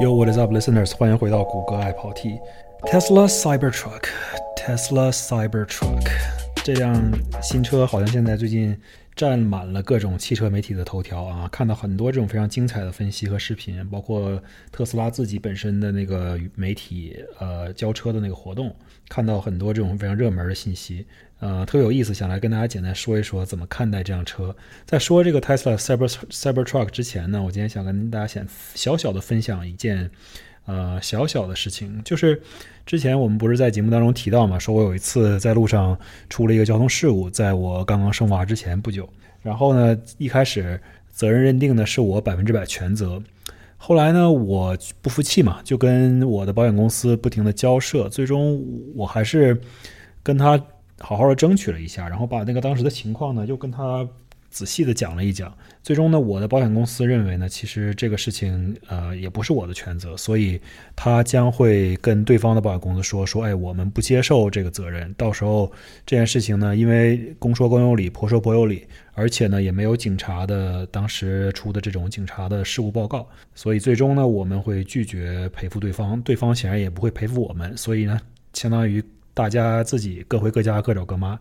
Yo, what is up, listeners？欢迎回到谷歌爱跑题。Tesla Cybertruck，Tesla Cybertruck， 这辆新车好像现在最近占满了各种汽车媒体的头条啊！看到很多这种非常精彩的分析和视频，包括特斯拉自己本身的那个媒体呃交车的那个活动，看到很多这种非常热门的信息，呃，特别有意思，想来跟大家简单说一说怎么看待这辆车。在说这个 Tesla Cyber Cybertruck 之前呢，我今天想跟大家先小小的分享一件呃小小的事情，就是之前我们不是在节目当中提到嘛，说我有一次在路上出了一个交通事故，在我刚刚生娃之前不久，然后呢，一开始责任认定的是我百分之百全责。后来呢，我不服气嘛，就跟我的保险公司不停的交涉，最终我还是跟他好好的争取了一下，然后把那个当时的情况呢，又跟他仔细的讲了一讲。最终呢，我的保险公司认为呢，其实这个事情呃也不是我的全责，所以他将会跟对方的保险公司说说，哎，我们不接受这个责任。到时候这件事情呢，因为公说公有理，婆说婆有理，而且呢也没有警察的当时出的这种警察的事故报告，所以最终呢我们会拒绝赔付对方，对方显然也不会赔付我们，所以呢，相当于大家自己各回各家，各找各妈。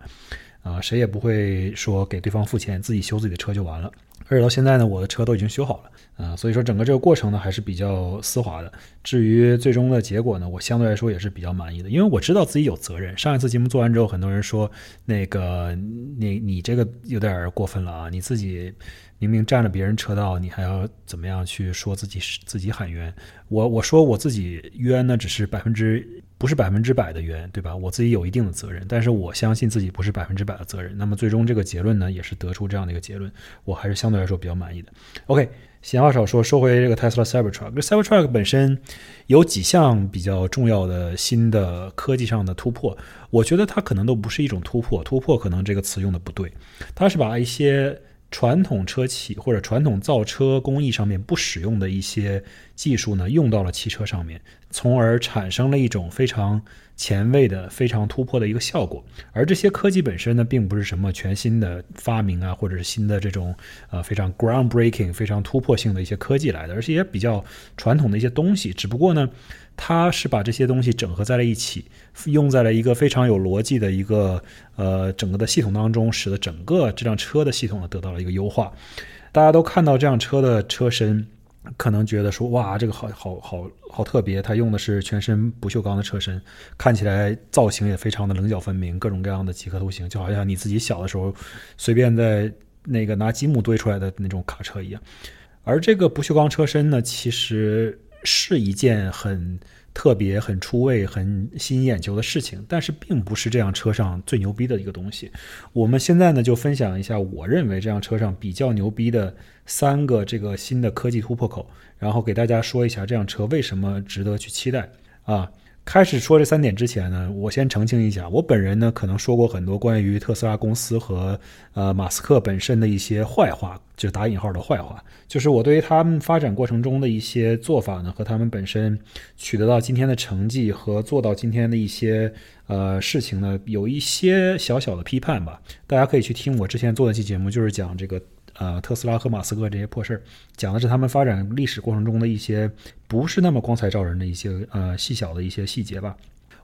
啊，谁也不会说给对方付钱，自己修自己的车就完了。而且到现在呢，我的车都已经修好了，啊，所以说整个这个过程呢还是比较丝滑的。至于最终的结果呢，我相对来说也是比较满意的，因为我知道自己有责任。上一次节目做完之后，很多人说那个你你这个有点过分了啊，你自己明明占了别人车道，你还要怎么样去说自己自己喊冤？我我说我自己冤呢，只是百分之不是百分之百的冤，对吧？我自己有一定的责任，但是我相信自己不是百分之百的责任。那么最终这个结论呢，也是得出这样的一个结论，我还是相对来说比较满意的。OK，闲话少说，说回这个 Tesla Cybertruck。这 Cybertruck 本身有几项比较重要的新的科技上的突破，我觉得它可能都不是一种突破，突破可能这个词用的不对，它是把一些。传统车企或者传统造车工艺上面不使用的一些技术呢，用到了汽车上面，从而产生了一种非常前卫的、非常突破的一个效果。而这些科技本身呢，并不是什么全新的发明啊，或者是新的这种呃非常 groundbreaking、非常突破性的一些科技来的，而是也比较传统的一些东西。只不过呢。它是把这些东西整合在了一起，用在了一个非常有逻辑的一个呃整个的系统当中，使得整个这辆车的系统呢得到了一个优化。大家都看到这辆车的车身，可能觉得说哇，这个好好好好特别。它用的是全身不锈钢的车身，看起来造型也非常的棱角分明，各种各样的几何图形，就好像你自己小的时候随便在那个拿积木堆出来的那种卡车一样。而这个不锈钢车身呢，其实。是一件很特别、很出位、很吸引眼球的事情，但是并不是这辆车上最牛逼的一个东西。我们现在呢，就分享一下我认为这辆车上比较牛逼的三个这个新的科技突破口，然后给大家说一下这辆车为什么值得去期待啊。开始说这三点之前呢，我先澄清一下，我本人呢可能说过很多关于特斯拉公司和呃马斯克本身的一些坏话，就是打引号的坏话，就是我对于他们发展过程中的一些做法呢和他们本身取得到今天的成绩和做到今天的一些呃事情呢有一些小小的批判吧。大家可以去听我之前做的期节目，就是讲这个。呃，特斯拉和马斯克这些破事儿，讲的是他们发展历史过程中的一些不是那么光彩照人的一些呃细小的一些细节吧。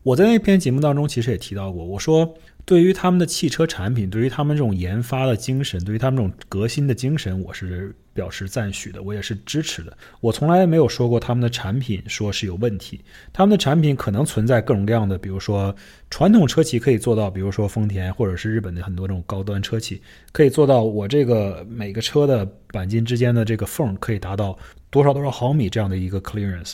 我在那篇节目当中其实也提到过，我说。对于他们的汽车产品，对于他们这种研发的精神，对于他们这种革新的精神，我是表示赞许的，我也是支持的。我从来没有说过他们的产品说是有问题，他们的产品可能存在各种各样的，比如说传统车企可以做到，比如说丰田或者是日本的很多这种高端车企可以做到，我这个每个车的钣金之间的这个缝可以达到多少多少毫米这样的一个 clearance。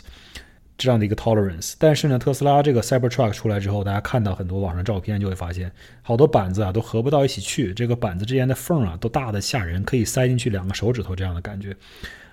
这样的一个 tolerance，但是呢，特斯拉这个 Cybertruck 出来之后，大家看到很多网上照片，就会发现好多板子啊都合不到一起去，这个板子之间的缝啊都大的吓人，可以塞进去两个手指头这样的感觉。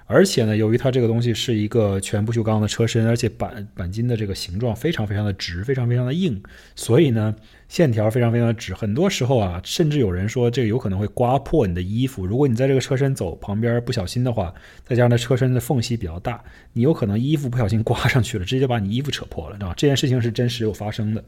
而且呢，由于它这个东西是一个全不锈钢的车身，而且钣钣金的这个形状非常非常的直，非常非常的硬，所以呢，线条非常非常的直。很多时候啊，甚至有人说这个有可能会刮破你的衣服。如果你在这个车身走旁边不小心的话，再加上它车身的缝隙比较大，你有可能衣服不小心刮上去了，直接把你衣服扯破了，知道吧？这件事情是真实有发生的。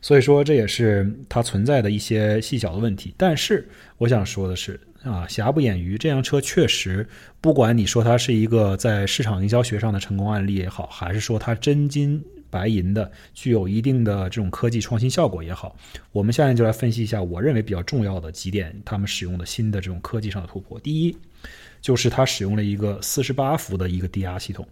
所以说这也是它存在的一些细小的问题。但是我想说的是啊，瑕不掩瑜，这辆车确实，不管你说它是一个在市场营销学上的成功案例也好，还是说它真金白银的具有一定的这种科技创新效果也好，我们下面就来分析一下我认为比较重要的几点，他们使用的新的这种科技上的突破。第一。就是它使用了一个四十八伏的一个低压系统。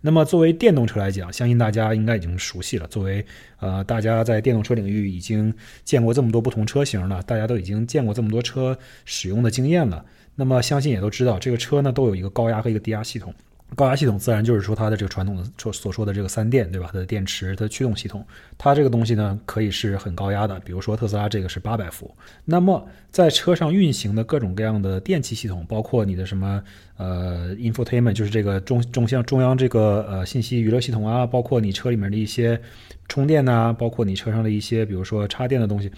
那么作为电动车来讲，相信大家应该已经熟悉了。作为呃，大家在电动车领域已经见过这么多不同车型了，大家都已经见过这么多车使用的经验了。那么相信也都知道，这个车呢都有一个高压和一个低压系统。高压系统自然就是说它的这个传统的所所说的这个三电，对吧？它的电池、它的驱动系统，它这个东西呢可以是很高压的，比如说特斯拉这个是八百伏。那么在车上运行的各种各样的电气系统，包括你的什么呃 infotainment，就是这个中中央中央这个呃信息娱乐系统啊，包括你车里面的一些充电呐，包括你车上的一些比如说插电的东西。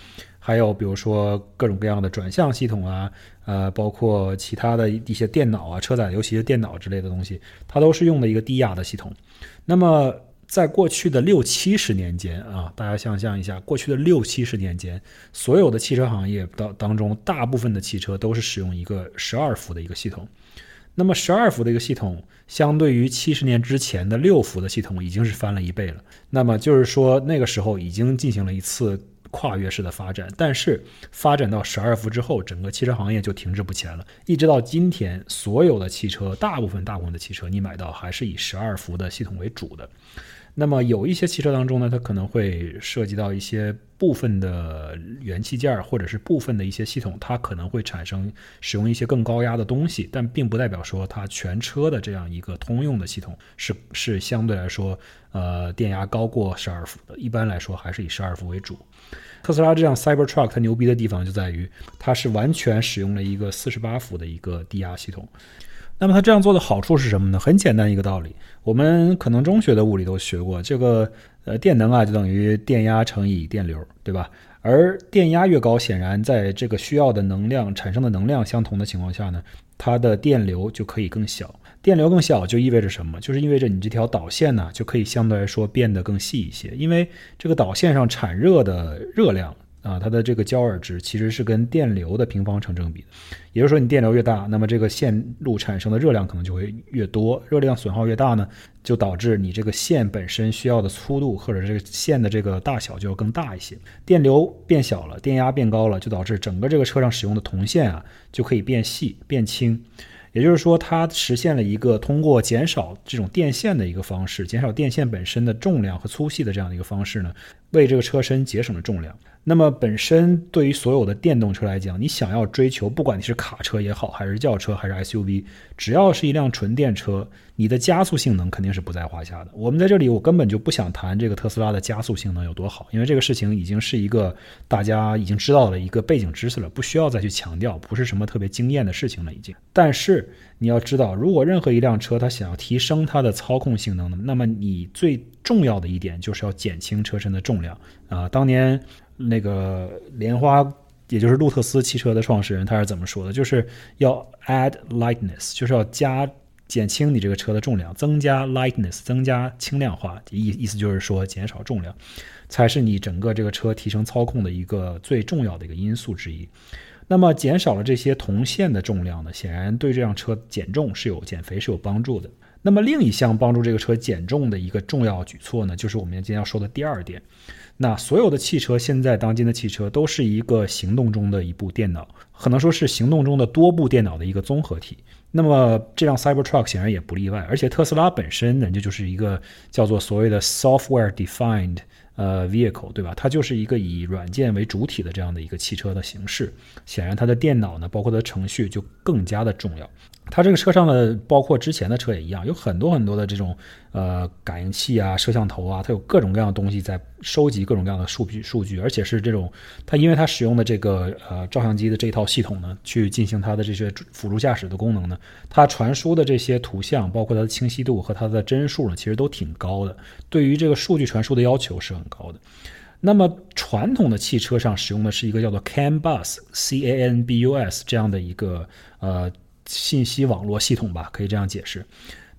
还有比如说各种各样的转向系统啊，呃，包括其他的一些电脑啊，车载尤其是电脑之类的东西，它都是用的一个低压的系统。那么在过去的六七十年间啊，大家想象一下，过去的六七十年间，所有的汽车行业当当中，大部分的汽车都是使用一个十二伏的一个系统。那么十二伏的一个系统，相对于七十年之前的六伏的系统，已经是翻了一倍了。那么就是说，那个时候已经进行了一次。跨越式的发展，但是发展到十二伏之后，整个汽车行业就停滞不前了。一直到今天，所有的汽车，大部分大部分的汽车，你买到还是以十二伏的系统为主的。那么有一些汽车当中呢，它可能会涉及到一些部分的元器件或者是部分的一些系统，它可能会产生使用一些更高压的东西，但并不代表说它全车的这样一个通用的系统是是相对来说呃电压高过十二伏的。一般来说还是以十二伏为主。特斯拉这辆 Cybertruck 它牛逼的地方就在于它是完全使用了一个四十八伏的一个低压系统。那么它这样做的好处是什么呢？很简单一个道理，我们可能中学的物理都学过，这个呃电能啊就等于电压乘以电流，对吧？而电压越高，显然在这个需要的能量产生的能量相同的情况下呢，它的电流就可以更小。电流更小就意味着什么？就是意味着你这条导线呢就可以相对来说变得更细一些，因为这个导线上产热的热量。啊，它的这个焦耳值其实是跟电流的平方成正比的，也就是说，你电流越大，那么这个线路产生的热量可能就会越多，热量损耗越大呢，就导致你这个线本身需要的粗度或者这个线的这个大小就要更大一些。电流变小了，电压变高了，就导致整个这个车上使用的铜线啊就可以变细变轻，也就是说，它实现了一个通过减少这种电线的一个方式，减少电线本身的重量和粗细的这样的一个方式呢，为这个车身节省了重量。那么本身对于所有的电动车来讲，你想要追求，不管你是卡车也好，还是轿车，还是 SUV，只要是一辆纯电车，你的加速性能肯定是不在话下的。我们在这里，我根本就不想谈这个特斯拉的加速性能有多好，因为这个事情已经是一个大家已经知道的一个背景知识了，不需要再去强调，不是什么特别惊艳的事情了已经。但是你要知道，如果任何一辆车它想要提升它的操控性能，那么你最重要的一点就是要减轻车身的重量啊。当年。那个莲花，也就是路特斯汽车的创始人，他是怎么说的？就是要 add lightness，就是要加减轻你这个车的重量，增加 lightness，增加轻量化。意意思就是说减少重量，才是你整个这个车提升操控的一个最重要的一个因素之一。那么减少了这些铜线的重量呢，显然对这辆车减重是有减肥是有帮助的。那么另一项帮助这个车减重的一个重要举措呢，就是我们今天要说的第二点。那所有的汽车，现在当今的汽车都是一个行动中的一部电脑，可能说是行动中的多部电脑的一个综合体。那么这辆 Cybertruck 显然也不例外，而且特斯拉本身人家就是一个叫做所谓的 software defined 呃 vehicle，对吧？它就是一个以软件为主体的这样的一个汽车的形式。显然它的电脑呢，包括它的程序就更加的重要。它这个车上的，包括之前的车也一样，有很多很多的这种呃感应器啊、摄像头啊，它有各种各样的东西在收集各种各样的数据数据，而且是这种它因为它使用的这个呃照相机的这一套系统呢，去进行它的这些辅助驾驶的功能呢，它传输的这些图像，包括它的清晰度和它的帧数呢，其实都挺高的，对于这个数据传输的要求是很高的。那么传统的汽车上使用的是一个叫做 CAN bus C A N B U S 这样的一个呃。信息网络系统吧，可以这样解释。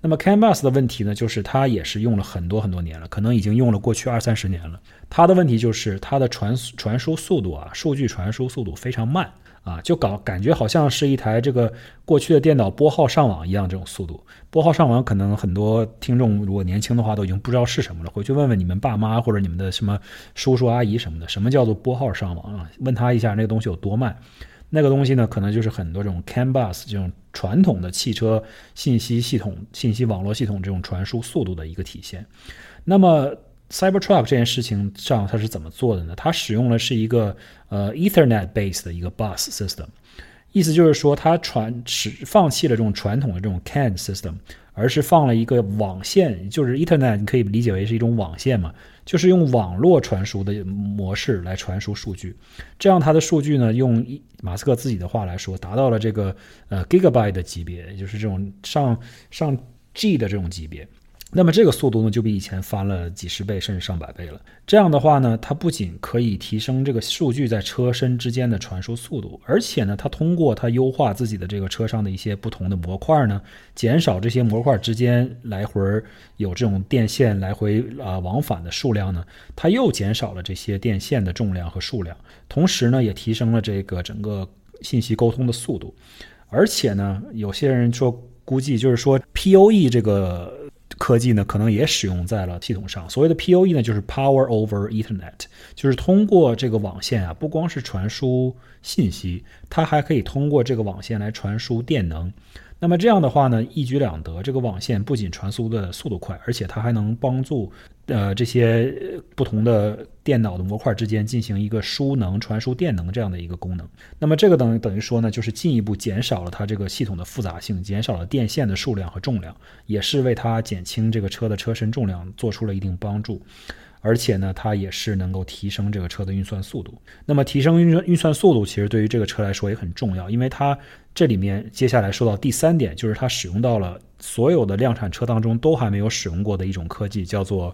那么 CAN bus 的问题呢，就是它也是用了很多很多年了，可能已经用了过去二三十年了。它的问题就是它的传传输速度啊，数据传输速度非常慢啊，就搞感觉好像是一台这个过去的电脑拨号上网一样这种速度。拨号上网可能很多听众如果年轻的话都已经不知道是什么了，回去问问你们爸妈或者你们的什么叔叔阿姨什么的，什么叫做拨号上网啊？问他一下那个东西有多慢。那个东西呢，可能就是很多这种 CAN bus 这种传统的汽车信息系统、信息网络系统这种传输速度的一个体现。那么 Cybertruck 这件事情上，它是怎么做的呢？它使用的是一个呃 Ethernet base 的一个 bus system，意思就是说它传使放弃了这种传统的这种 CAN system。而是放了一个网线，就是 Ethernet，你可以理解为是一种网线嘛，就是用网络传输的模式来传输数据，这样它的数据呢，用马斯克自己的话来说，达到了这个呃 Gigabyte 的级别，就是这种上上 G 的这种级别。那么这个速度呢，就比以前翻了几十倍甚至上百倍了。这样的话呢，它不仅可以提升这个数据在车身之间的传输速度，而且呢，它通过它优化自己的这个车上的一些不同的模块呢，减少这些模块之间来回有这种电线来回啊往返的数量呢，它又减少了这些电线的重量和数量，同时呢，也提升了这个整个信息沟通的速度。而且呢，有些人说估计就是说 POE 这个。科技呢，可能也使用在了系统上。所谓的 PoE 呢，就是 Power over Ethernet，就是通过这个网线啊，不光是传输信息，它还可以通过这个网线来传输电能。那么这样的话呢，一举两得。这个网线不仅传输的速度快，而且它还能帮助呃这些不同的电脑的模块之间进行一个输能、传输电能这样的一个功能。那么这个等等于说呢，就是进一步减少了它这个系统的复杂性，减少了电线的数量和重量，也是为它减轻这个车的车身重量做出了一定帮助。而且呢，它也是能够提升这个车的运算速度。那么提升运运算速度，其实对于这个车来说也很重要，因为它这里面接下来说到第三点，就是它使用到了所有的量产车当中都还没有使用过的一种科技，叫做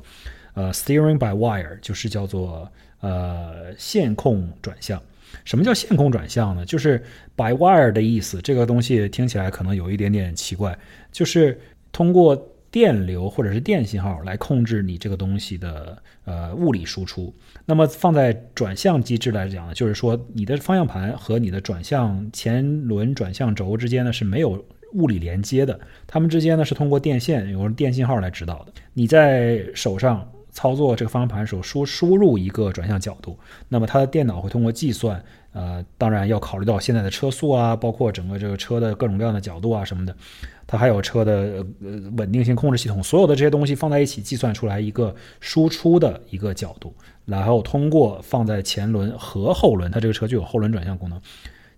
呃 steering by wire，就是叫做呃线控转向。什么叫线控转向呢？就是 by wire 的意思，这个东西听起来可能有一点点奇怪，就是通过。电流或者是电信号来控制你这个东西的呃物理输出。那么放在转向机制来讲呢，就是说你的方向盘和你的转向前轮转向轴之间呢是没有物理连接的，它们之间呢是通过电线有电信号来指导的。你在手上操作这个方向盘的时候输输入一个转向角度，那么它的电脑会通过计算。呃，当然要考虑到现在的车速啊，包括整个这个车的各种各样的角度啊什么的，它还有车的呃稳定性控制系统，所有的这些东西放在一起计算出来一个输出的一个角度，然后通过放在前轮和后轮，它这个车就有后轮转向功能，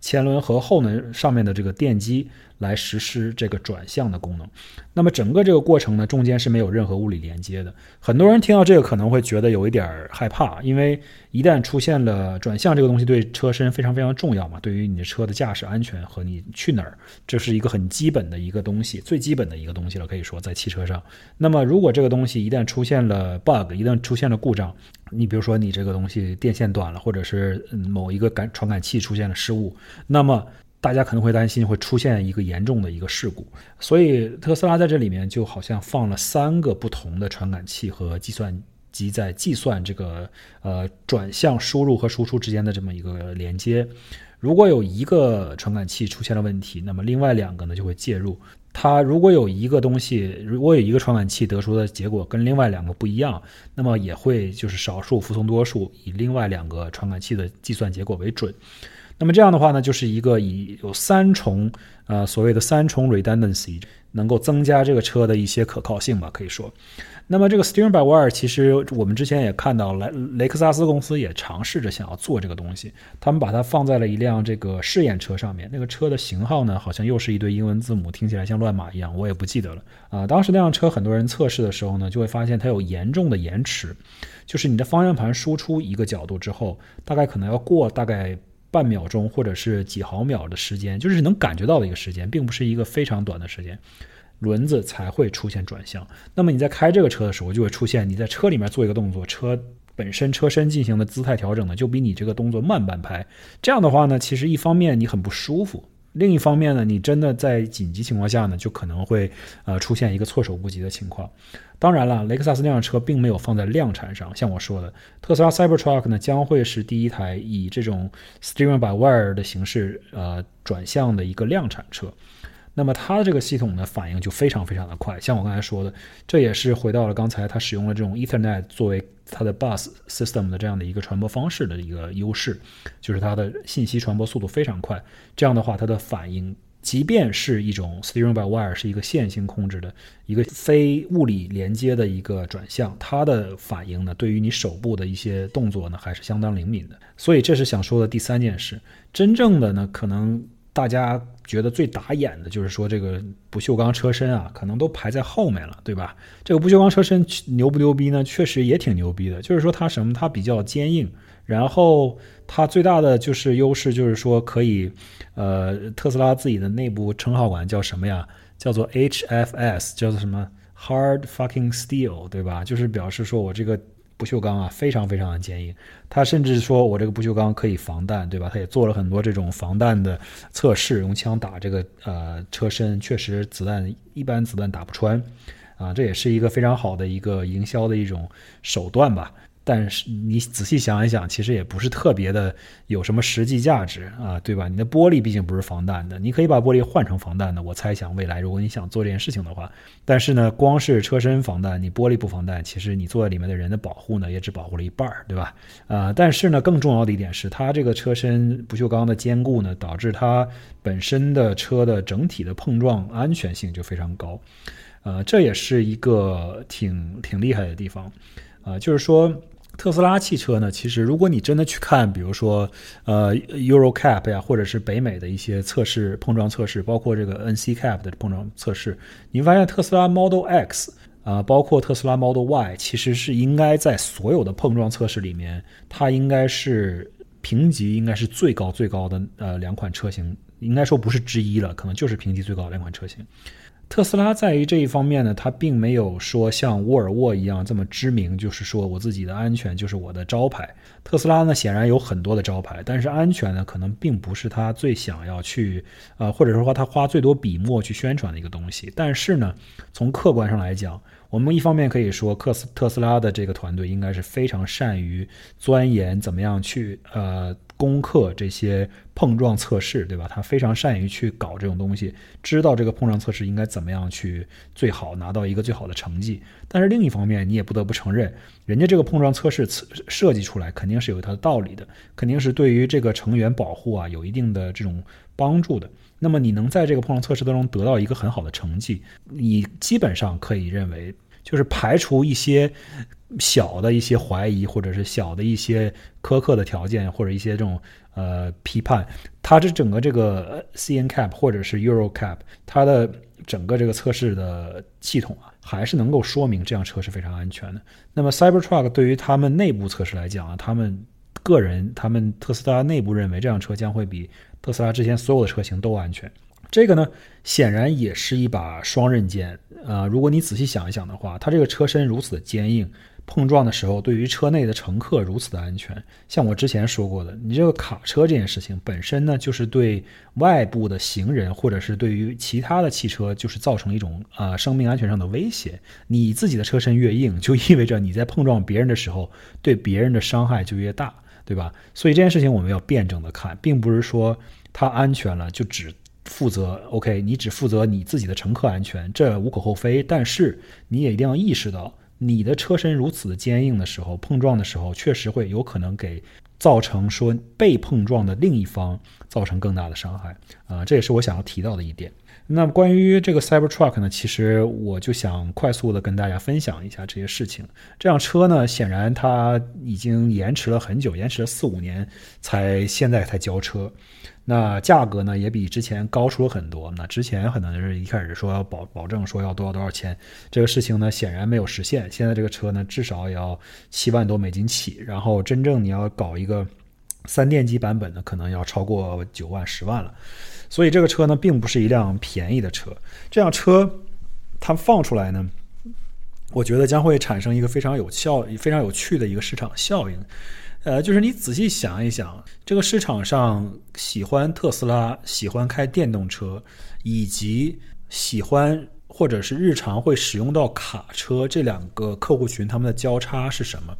前轮和后轮上面的这个电机。来实施这个转向的功能，那么整个这个过程呢，中间是没有任何物理连接的。很多人听到这个可能会觉得有一点害怕，因为一旦出现了转向这个东西，对车身非常非常重要嘛，对于你的车的驾驶安全和你去哪儿，这是一个很基本的一个东西，最基本的一个东西了，可以说在汽车上。那么如果这个东西一旦出现了 bug，一旦出现了故障，你比如说你这个东西电线断了，或者是某一个感传感器出现了失误，那么。大家可能会担心会出现一个严重的一个事故，所以特斯拉在这里面就好像放了三个不同的传感器和计算机在计算这个呃转向输入和输出之间的这么一个连接。如果有一个传感器出现了问题，那么另外两个呢就会介入。它如果有一个东西，如果有一个传感器得出的结果跟另外两个不一样，那么也会就是少数服从多数，以另外两个传感器的计算结果为准。那么这样的话呢，就是一个以有三重，呃，所谓的三重 redundancy，能够增加这个车的一些可靠性吧，可以说。那么这个 steering by wire，其实我们之前也看到，雷雷克萨斯公司也尝试着想要做这个东西，他们把它放在了一辆这个试验车上面。那个车的型号呢，好像又是一堆英文字母，听起来像乱码一样，我也不记得了。啊，当时那辆车很多人测试的时候呢，就会发现它有严重的延迟，就是你的方向盘输出一个角度之后，大概可能要过大概。半秒钟或者是几毫秒的时间，就是能感觉到的一个时间，并不是一个非常短的时间，轮子才会出现转向。那么你在开这个车的时候，就会出现你在车里面做一个动作，车本身车身进行的姿态调整呢，就比你这个动作慢半拍。这样的话呢，其实一方面你很不舒服，另一方面呢，你真的在紧急情况下呢，就可能会呃出现一个措手不及的情况。当然了，雷克萨斯那辆车并没有放在量产上，像我说的，特斯拉 Cybertruck 呢将会是第一台以这种 Steering by Wire 的形式呃转向的一个量产车。那么它的这个系统呢，反应就非常非常的快。像我刚才说的，这也是回到了刚才它使用了这种 Ethernet 作为它的 bus system 的这样的一个传播方式的一个优势，就是它的信息传播速度非常快。这样的话，它的反应，即便是一种 steering by wire 是一个线性控制的一个非物理连接的一个转向，它的反应呢，对于你手部的一些动作呢，还是相当灵敏的。所以这是想说的第三件事。真正的呢，可能。大家觉得最打眼的就是说，这个不锈钢车身啊，可能都排在后面了，对吧？这个不锈钢车身牛不牛逼呢？确实也挺牛逼的。就是说它什么？它比较坚硬，然后它最大的就是优势就是说可以，呃，特斯拉自己的内部称号管叫什么呀？叫做 HFS，叫做什么 Hard Fucking Steel，对吧？就是表示说我这个。不锈钢啊，非常非常的坚硬。他甚至说我这个不锈钢可以防弹，对吧？他也做了很多这种防弹的测试，用枪打这个呃车身，确实子弹一般子弹打不穿，啊，这也是一个非常好的一个营销的一种手段吧。但是你仔细想一想，其实也不是特别的有什么实际价值啊，对吧？你的玻璃毕竟不是防弹的，你可以把玻璃换成防弹的。我猜想未来如果你想做这件事情的话，但是呢，光是车身防弹，你玻璃不防弹，其实你坐在里面的人的保护呢，也只保护了一半儿，对吧？啊，但是呢，更重要的一点是，它这个车身不锈钢的坚固呢，导致它本身的车的整体的碰撞安全性就非常高，呃，这也是一个挺挺厉害的地方，啊，就是说。特斯拉汽车呢，其实如果你真的去看，比如说呃 Euro Cap 呀，或者是北美的一些测试碰撞测试，包括这个 NC Cap 的碰撞测试，你发现特斯拉 Model X 啊，包括特斯拉 Model Y，其实是应该在所有的碰撞测试里面，它应该是评级应该是最高最高的呃两款车型，应该说不是之一了，可能就是评级最高的两款车型。特斯拉在于这一方面呢，它并没有说像沃尔沃一样这么知名，就是说我自己的安全就是我的招牌。特斯拉呢，显然有很多的招牌，但是安全呢，可能并不是他最想要去，呃，或者说他花最多笔墨去宣传的一个东西。但是呢，从客观上来讲，我们一方面可以说，克斯特斯拉的这个团队应该是非常善于钻研怎么样去，呃。攻克这些碰撞测试，对吧？他非常善于去搞这种东西，知道这个碰撞测试应该怎么样去最好拿到一个最好的成绩。但是另一方面，你也不得不承认，人家这个碰撞测试设计出来肯定是有它的道理的，肯定是对于这个成员保护啊有一定的这种帮助的。那么你能在这个碰撞测试当中得到一个很好的成绩，你基本上可以认为，就是排除一些。小的一些怀疑，或者是小的一些苛刻的条件，或者一些这种呃批判，它这整个这个 C N Cap 或者是 Euro Cap，它的整个这个测试的系统啊，还是能够说明这辆车是非常安全的。那么 Cybertruck 对于他们内部测试来讲啊，他们个人，他们特斯拉内部认为这辆车将会比特斯拉之前所有的车型都安全。这个呢，显然也是一把双刃剑啊。如果你仔细想一想的话，它这个车身如此的坚硬。碰撞的时候，对于车内的乘客如此的安全，像我之前说过的，你这个卡车这件事情本身呢，就是对外部的行人或者是对于其他的汽车，就是造成一种啊生命安全上的威胁。你自己的车身越硬，就意味着你在碰撞别人的时候，对别人的伤害就越大，对吧？所以这件事情我们要辩证的看，并不是说它安全了就只负责 OK，你只负责你自己的乘客安全，这无可厚非。但是你也一定要意识到。你的车身如此的坚硬的时候，碰撞的时候确实会有可能给造成说被碰撞的另一方造成更大的伤害啊，这也是我想要提到的一点。那么关于这个 Cybertruck 呢，其实我就想快速的跟大家分享一下这些事情。这辆车呢，显然它已经延迟了很久，延迟了四五年才现在才交车。那价格呢，也比之前高出了很多。那之前可能就是一开始说要保保证说要多少多少钱，这个事情呢显然没有实现。现在这个车呢至少也要七万多美金起，然后真正你要搞一个三电机版本的，可能要超过九万十万了。所以这个车呢并不是一辆便宜的车。这辆车它放出来呢，我觉得将会产生一个非常有效、非常有趣的一个市场效应。呃，就是你仔细想一想，这个市场上喜欢特斯拉、喜欢开电动车，以及喜欢或者是日常会使用到卡车这两个客户群，他们的交叉是什么？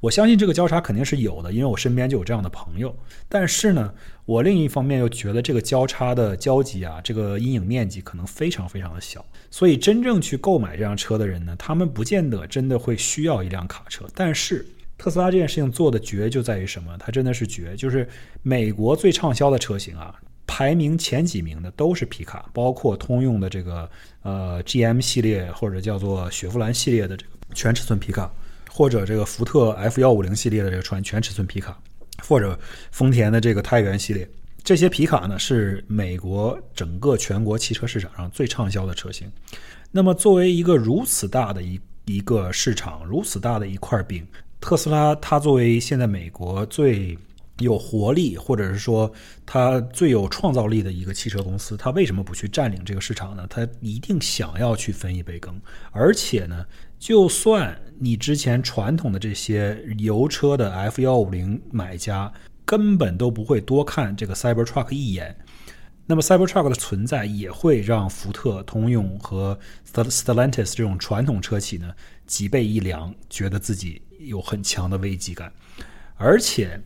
我相信这个交叉肯定是有的，因为我身边就有这样的朋友。但是呢，我另一方面又觉得这个交叉的交集啊，这个阴影面积可能非常非常的小。所以真正去购买这辆车的人呢，他们不见得真的会需要一辆卡车。但是特斯拉这件事情做的绝就在于什么？它真的是绝，就是美国最畅销的车型啊，排名前几名的都是皮卡，包括通用的这个呃 GM 系列或者叫做雪佛兰系列的这个全尺寸皮卡。或者这个福特 F 幺五零系列的这个全全尺寸皮卡，或者丰田的这个太原系列，这些皮卡呢是美国整个全国汽车市场上最畅销的车型。那么作为一个如此大的一一个市场，如此大的一块饼，特斯拉它作为现在美国最有活力，或者是说它最有创造力的一个汽车公司，它为什么不去占领这个市场呢？它一定想要去分一杯羹，而且呢。就算你之前传统的这些油车的 F 幺五零买家根本都不会多看这个 Cybertruck 一眼，那么 Cybertruck 的存在也会让福特、通用和 Stellantis 这种传统车企呢脊背一凉，觉得自己有很强的危机感。而且，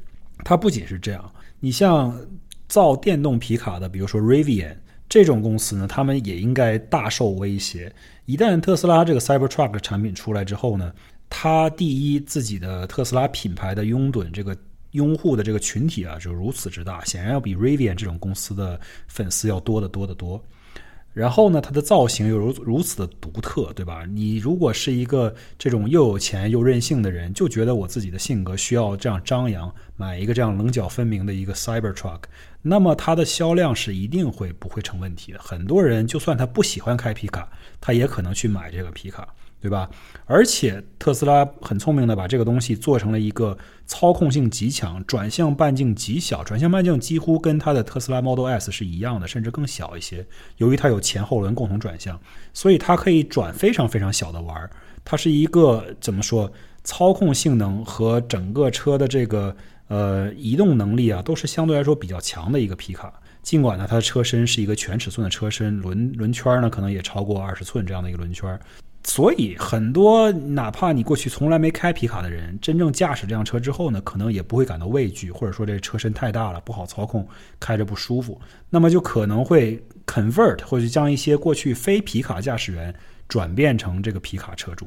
它不仅是这样，你像造电动皮卡的，比如说 Rivian。这种公司呢，他们也应该大受威胁。一旦特斯拉这个 Cybertruck 产品出来之后呢，它第一自己的特斯拉品牌的拥趸这个拥护的这个群体啊，就如此之大，显然要比 Rivian 这种公司的粉丝要多得多得多。然后呢，它的造型又如如此的独特，对吧？你如果是一个这种又有钱又任性的人，就觉得我自己的性格需要这样张扬，买一个这样棱角分明的一个 Cyber Truck，那么它的销量是一定会不会成问题的。很多人就算他不喜欢开皮卡，他也可能去买这个皮卡。对吧？而且特斯拉很聪明的把这个东西做成了一个操控性极强、转向半径极小，转向半径几乎跟它的特斯拉 Model S 是一样的，甚至更小一些。由于它有前后轮共同转向，所以它可以转非常非常小的弯儿。它是一个怎么说？操控性能和整个车的这个呃移动能力啊，都是相对来说比较强的一个皮卡。尽管呢，它的车身是一个全尺寸的车身，轮轮圈呢可能也超过二十寸这样的一个轮圈。所以，很多哪怕你过去从来没开皮卡的人，真正驾驶这辆车之后呢，可能也不会感到畏惧，或者说这车身太大了不好操控，开着不舒服，那么就可能会 convert 或者将一些过去非皮卡驾驶员转变成这个皮卡车主。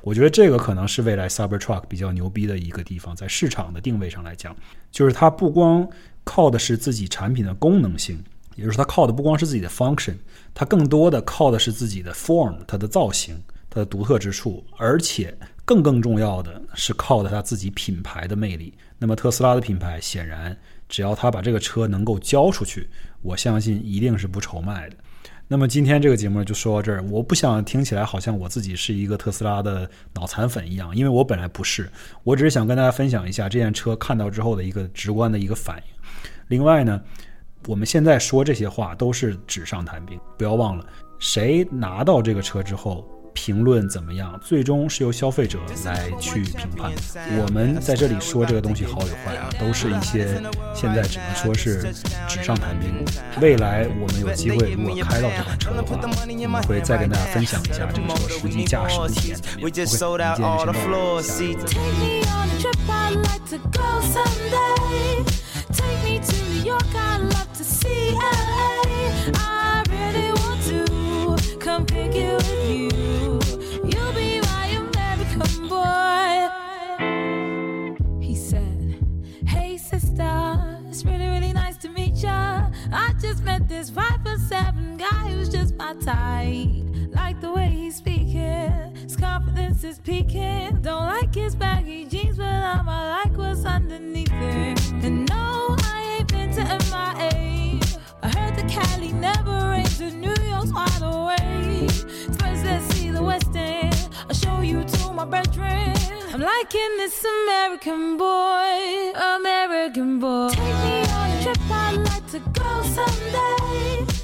我觉得这个可能是未来 Cybertruck 比较牛逼的一个地方，在市场的定位上来讲，就是它不光靠的是自己产品的功能性，也就是它靠的不光是自己的 function，它更多的靠的是自己的 form，它的造型。的独特之处，而且更更重要的是靠的它自己品牌的魅力。那么特斯拉的品牌，显然只要他把这个车能够交出去，我相信一定是不愁卖的。那么今天这个节目就说到这儿，我不想听起来好像我自己是一个特斯拉的脑残粉一样，因为我本来不是，我只是想跟大家分享一下这辆车看到之后的一个直观的一个反应。另外呢，我们现在说这些话都是纸上谈兵，不要忘了，谁拿到这个车之后。评论怎么样？最终是由消费者来去评判。我们在这里说这个东西好与坏啊，都是一些现在只能说是纸上谈兵。未来我们有机会，如果开到这款车的话，我们会再跟大家分享一下这个车实际驾驶的体验。OK，见先到。Just met this five foot seven guy who's just my type. Like the way he's speaking, his confidence is peaking. Don't like his baggy jeans, but I'ma like what's underneath it. And no, I ain't been to MIA. I heard the Cali never rains, and New York's wide awake. First, let's see the West End. I'll show you to my bedroom. I'm liking this American boy, American boy. Take me on a trip, like to go someday.